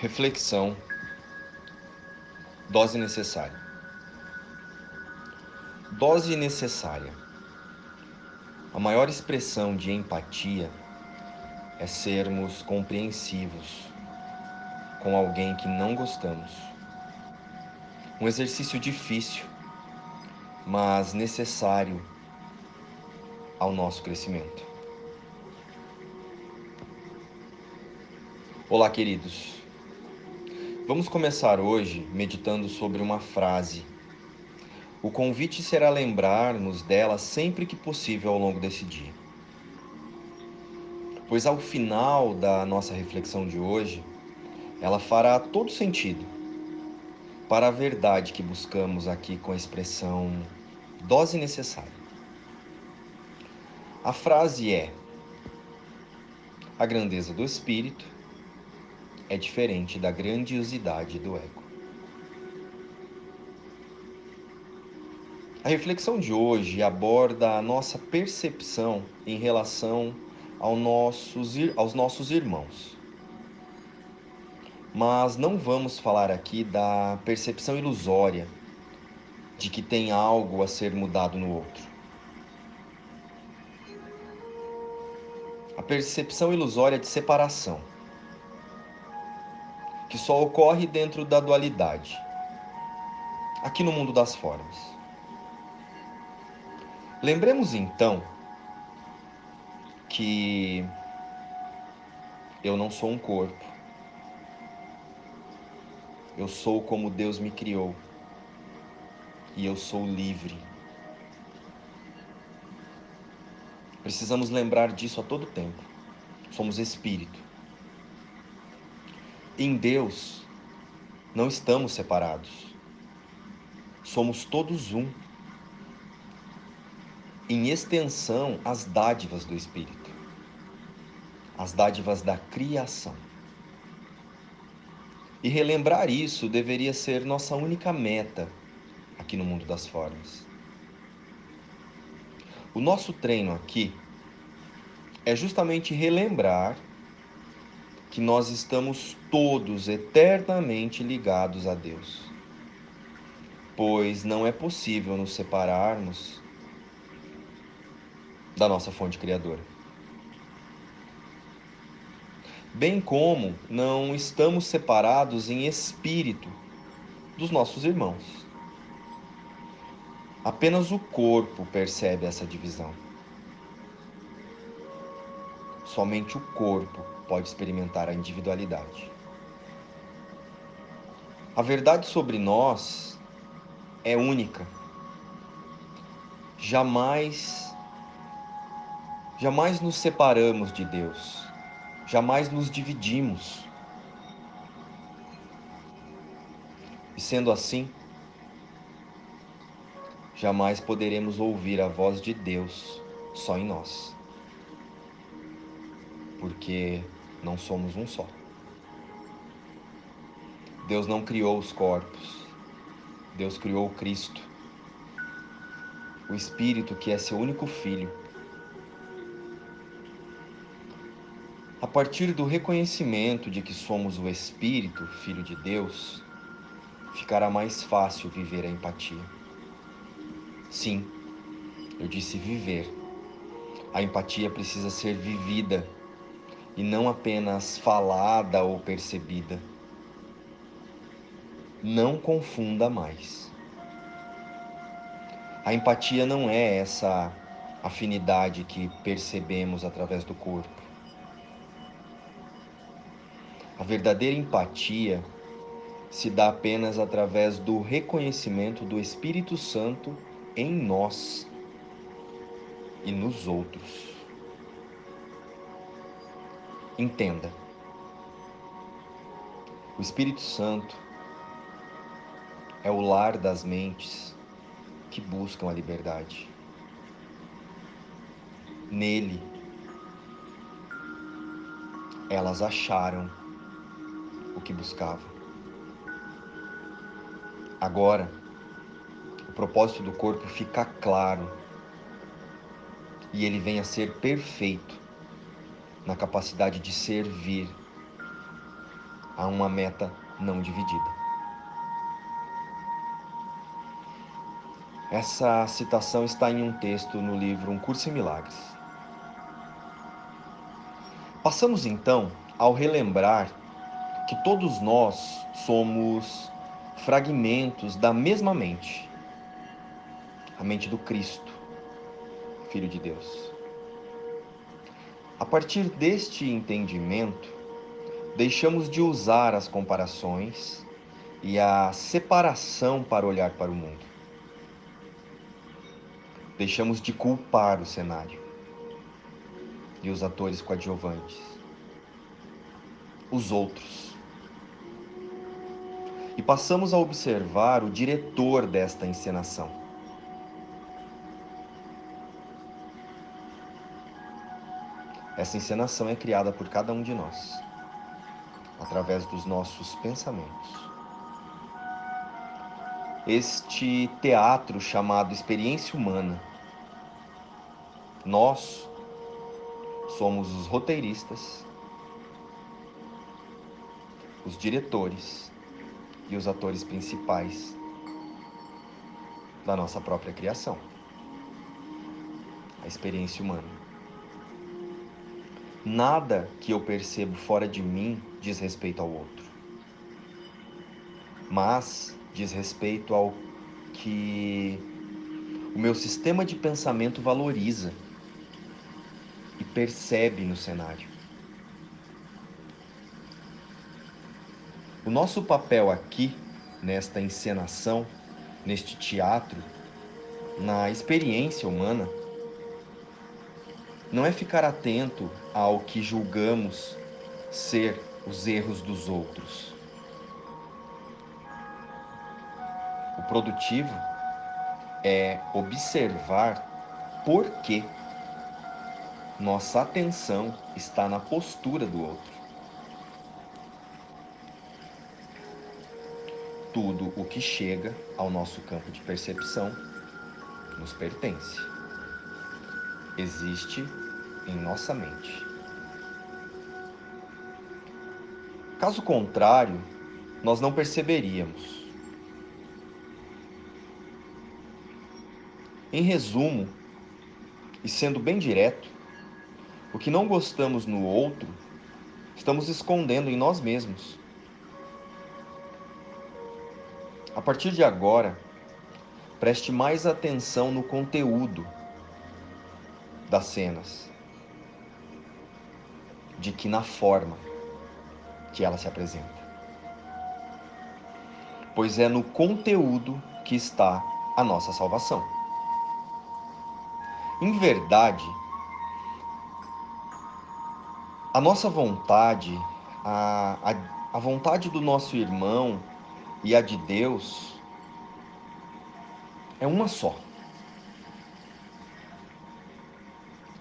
Reflexão. Dose necessária. Dose necessária. A maior expressão de empatia é sermos compreensivos com alguém que não gostamos. Um exercício difícil, mas necessário ao nosso crescimento. Olá, queridos. Vamos começar hoje meditando sobre uma frase. O convite será lembrar-nos dela sempre que possível ao longo desse dia. Pois ao final da nossa reflexão de hoje, ela fará todo sentido para a verdade que buscamos aqui com a expressão dose necessária. A frase é: A grandeza do espírito é diferente da grandiosidade do ego. A reflexão de hoje aborda a nossa percepção em relação aos nossos, aos nossos irmãos. Mas não vamos falar aqui da percepção ilusória de que tem algo a ser mudado no outro. A percepção ilusória de separação que só ocorre dentro da dualidade, aqui no mundo das formas. Lembremos então que eu não sou um corpo, eu sou como Deus me criou e eu sou livre. Precisamos lembrar disso a todo tempo. Somos espírito. Em Deus, não estamos separados. Somos todos um. Em extensão, as dádivas do Espírito, as dádivas da criação. E relembrar isso deveria ser nossa única meta aqui no mundo das formas. O nosso treino aqui é justamente relembrar que nós estamos todos eternamente ligados a Deus. Pois não é possível nos separarmos da nossa fonte criadora. Bem como não estamos separados em espírito dos nossos irmãos. Apenas o corpo percebe essa divisão. Somente o corpo pode experimentar a individualidade. A verdade sobre nós é única. Jamais jamais nos separamos de Deus. Jamais nos dividimos. E sendo assim, jamais poderemos ouvir a voz de Deus só em nós. Porque não somos um só. Deus não criou os corpos, Deus criou o Cristo, o Espírito que é seu único filho. A partir do reconhecimento de que somos o Espírito, Filho de Deus, ficará mais fácil viver a empatia. Sim, eu disse viver. A empatia precisa ser vivida e não apenas falada ou percebida. Não confunda mais. A empatia não é essa afinidade que percebemos através do corpo. A verdadeira empatia se dá apenas através do reconhecimento do Espírito Santo em nós e nos outros. Entenda. O Espírito Santo é o lar das mentes que buscam a liberdade. Nele, elas acharam o que buscavam. Agora, o propósito do corpo fica claro e ele vem a ser perfeito na capacidade de servir a uma meta não dividida. Essa citação está em um texto no livro Um Curso em Milagres. Passamos então ao relembrar que todos nós somos fragmentos da mesma mente, a mente do Cristo, Filho de Deus. A partir deste entendimento, deixamos de usar as comparações e a separação para olhar para o mundo. Deixamos de culpar o cenário e os atores coadjuvantes, os outros. E passamos a observar o diretor desta encenação. Essa encenação é criada por cada um de nós, através dos nossos pensamentos. Este teatro chamado experiência humana nós somos os roteiristas, os diretores e os atores principais da nossa própria criação, a experiência humana. Nada que eu percebo fora de mim diz respeito ao outro, mas diz respeito ao que o meu sistema de pensamento valoriza e percebe no cenário. O nosso papel aqui, nesta encenação, neste teatro, na experiência humana, não é ficar atento ao que julgamos ser os erros dos outros. O produtivo é observar por que nossa atenção está na postura do outro. Tudo o que chega ao nosso campo de percepção nos pertence. Existe em nossa mente. Caso contrário, nós não perceberíamos. Em resumo, e sendo bem direto, o que não gostamos no outro, estamos escondendo em nós mesmos. A partir de agora, preste mais atenção no conteúdo das cenas, de que na forma que ela se apresenta. Pois é no conteúdo que está a nossa salvação. Em verdade, a nossa vontade, a, a, a vontade do nosso irmão e a de Deus é uma só.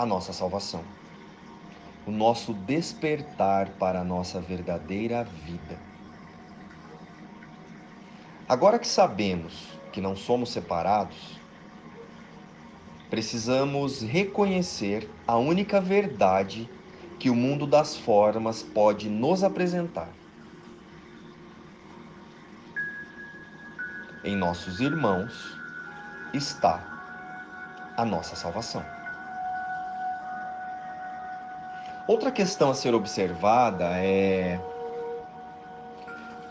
A nossa salvação. O nosso despertar para a nossa verdadeira vida. Agora que sabemos que não somos separados, precisamos reconhecer a única verdade que o mundo das formas pode nos apresentar. Em nossos irmãos está a nossa salvação. Outra questão a ser observada é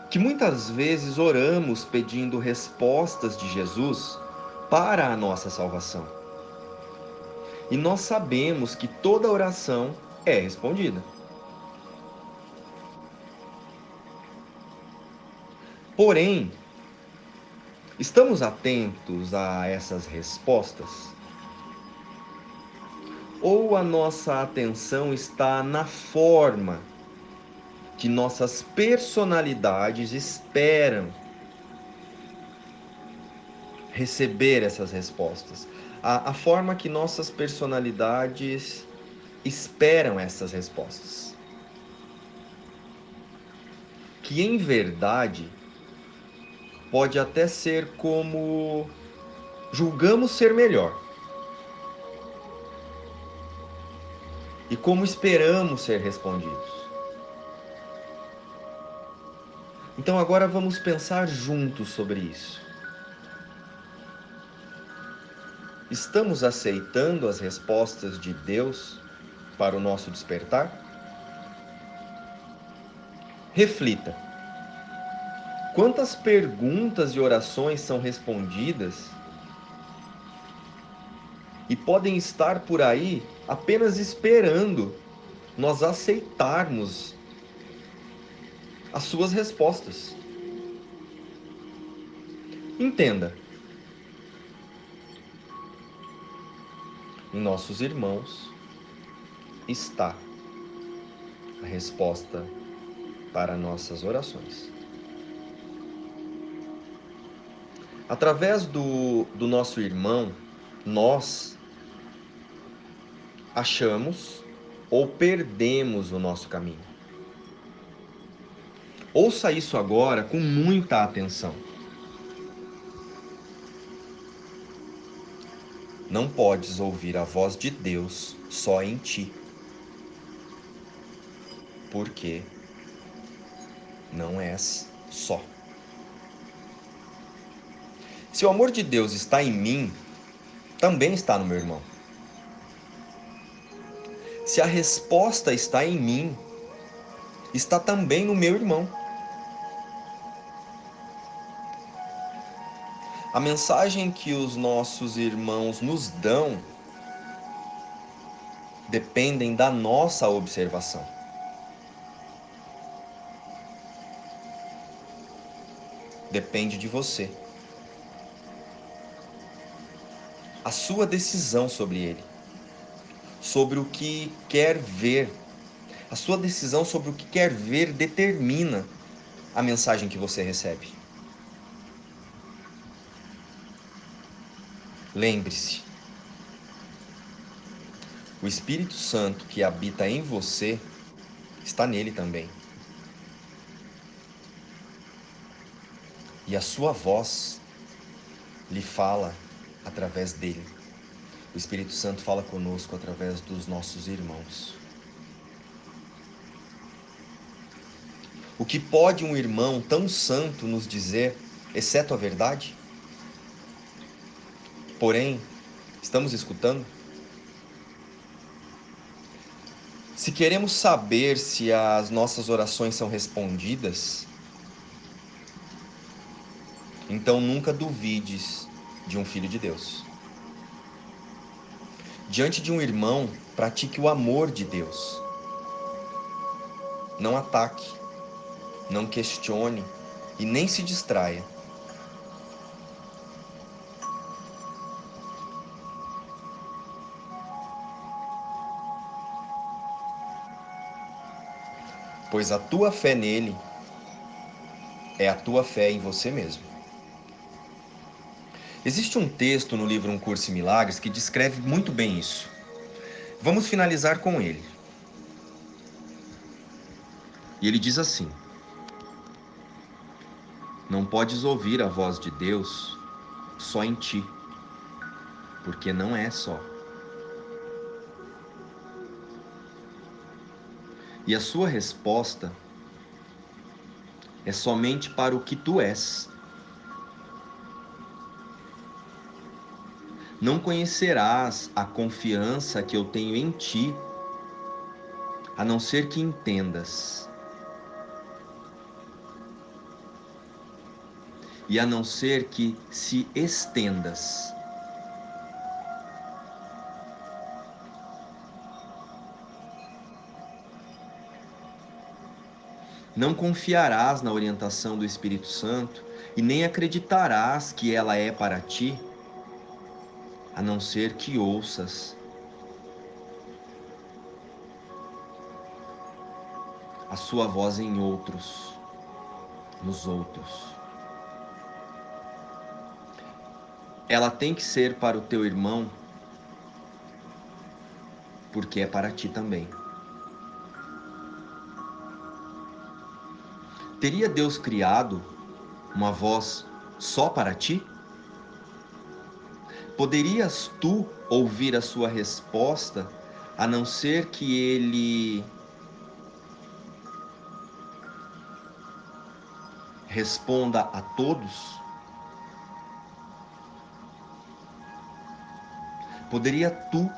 que muitas vezes oramos pedindo respostas de Jesus para a nossa salvação. E nós sabemos que toda oração é respondida. Porém, estamos atentos a essas respostas? Ou a nossa atenção está na forma que nossas personalidades esperam receber essas respostas? A, a forma que nossas personalidades esperam essas respostas. Que em verdade pode até ser como julgamos ser melhor. E como esperamos ser respondidos. Então agora vamos pensar juntos sobre isso. Estamos aceitando as respostas de Deus para o nosso despertar? Reflita. Quantas perguntas e orações são respondidas e podem estar por aí apenas esperando nós aceitarmos as suas respostas. Entenda. Em nossos irmãos está a resposta para nossas orações. Através do, do nosso irmão, nós achamos ou perdemos o nosso caminho. Ouça isso agora com muita atenção. Não podes ouvir a voz de Deus só em ti. Porque não és só. Se o amor de Deus está em mim, também está no meu irmão. Se a resposta está em mim, está também no meu irmão. A mensagem que os nossos irmãos nos dão dependem da nossa observação. Depende de você. A sua decisão sobre ele, sobre o que quer ver. A sua decisão sobre o que quer ver determina a mensagem que você recebe. Lembre-se, o Espírito Santo que habita em você está nele também. E a sua voz lhe fala através dele. O Espírito Santo fala conosco através dos nossos irmãos. O que pode um irmão tão santo nos dizer, exceto a verdade? Porém, estamos escutando? Se queremos saber se as nossas orações são respondidas, então nunca duvides de um filho de Deus. Diante de um irmão, pratique o amor de Deus. Não ataque, não questione e nem se distraia. pois a tua fé nele é a tua fé em você mesmo. Existe um texto no livro Um Curso em Milagres que descreve muito bem isso. Vamos finalizar com ele. E ele diz assim: Não podes ouvir a voz de Deus só em ti, porque não é só. E a sua resposta é somente para o que tu és. Não conhecerás a confiança que eu tenho em ti, a não ser que entendas. E a não ser que se estendas. Não confiarás na orientação do Espírito Santo e nem acreditarás que ela é para ti, a não ser que ouças a sua voz em outros, nos outros. Ela tem que ser para o teu irmão, porque é para ti também. Teria Deus criado uma voz só para ti? Poderias tu ouvir a sua resposta, a não ser que ele responda a todos? Poderia tu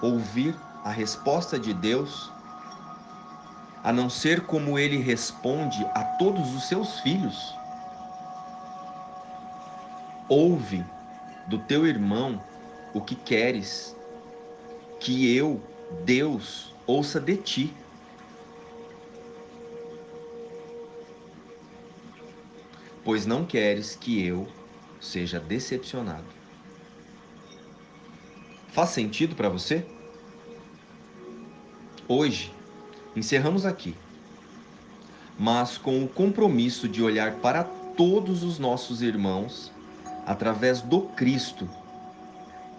ouvir a resposta de Deus, a não ser como ele responde a todos os seus filhos? Ouve do teu irmão o que queres que eu, Deus, ouça de ti. Pois não queres que eu seja decepcionado. Faz sentido para você? Hoje, encerramos aqui, mas com o compromisso de olhar para todos os nossos irmãos através do Cristo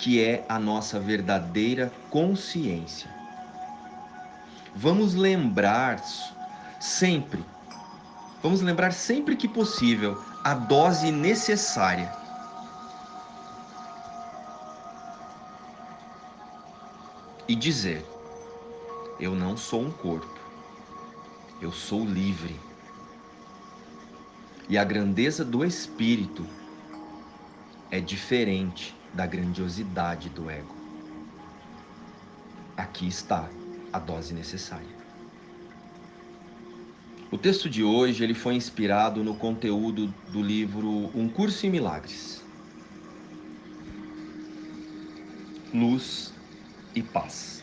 que é a nossa verdadeira consciência. Vamos lembrar sempre, vamos lembrar sempre que possível a dose necessária. E dizer: Eu não sou um corpo, eu sou livre. E a grandeza do Espírito é diferente da grandiosidade do ego. Aqui está a dose necessária. O texto de hoje ele foi inspirado no conteúdo do livro Um Curso em Milagres. Luz e paz.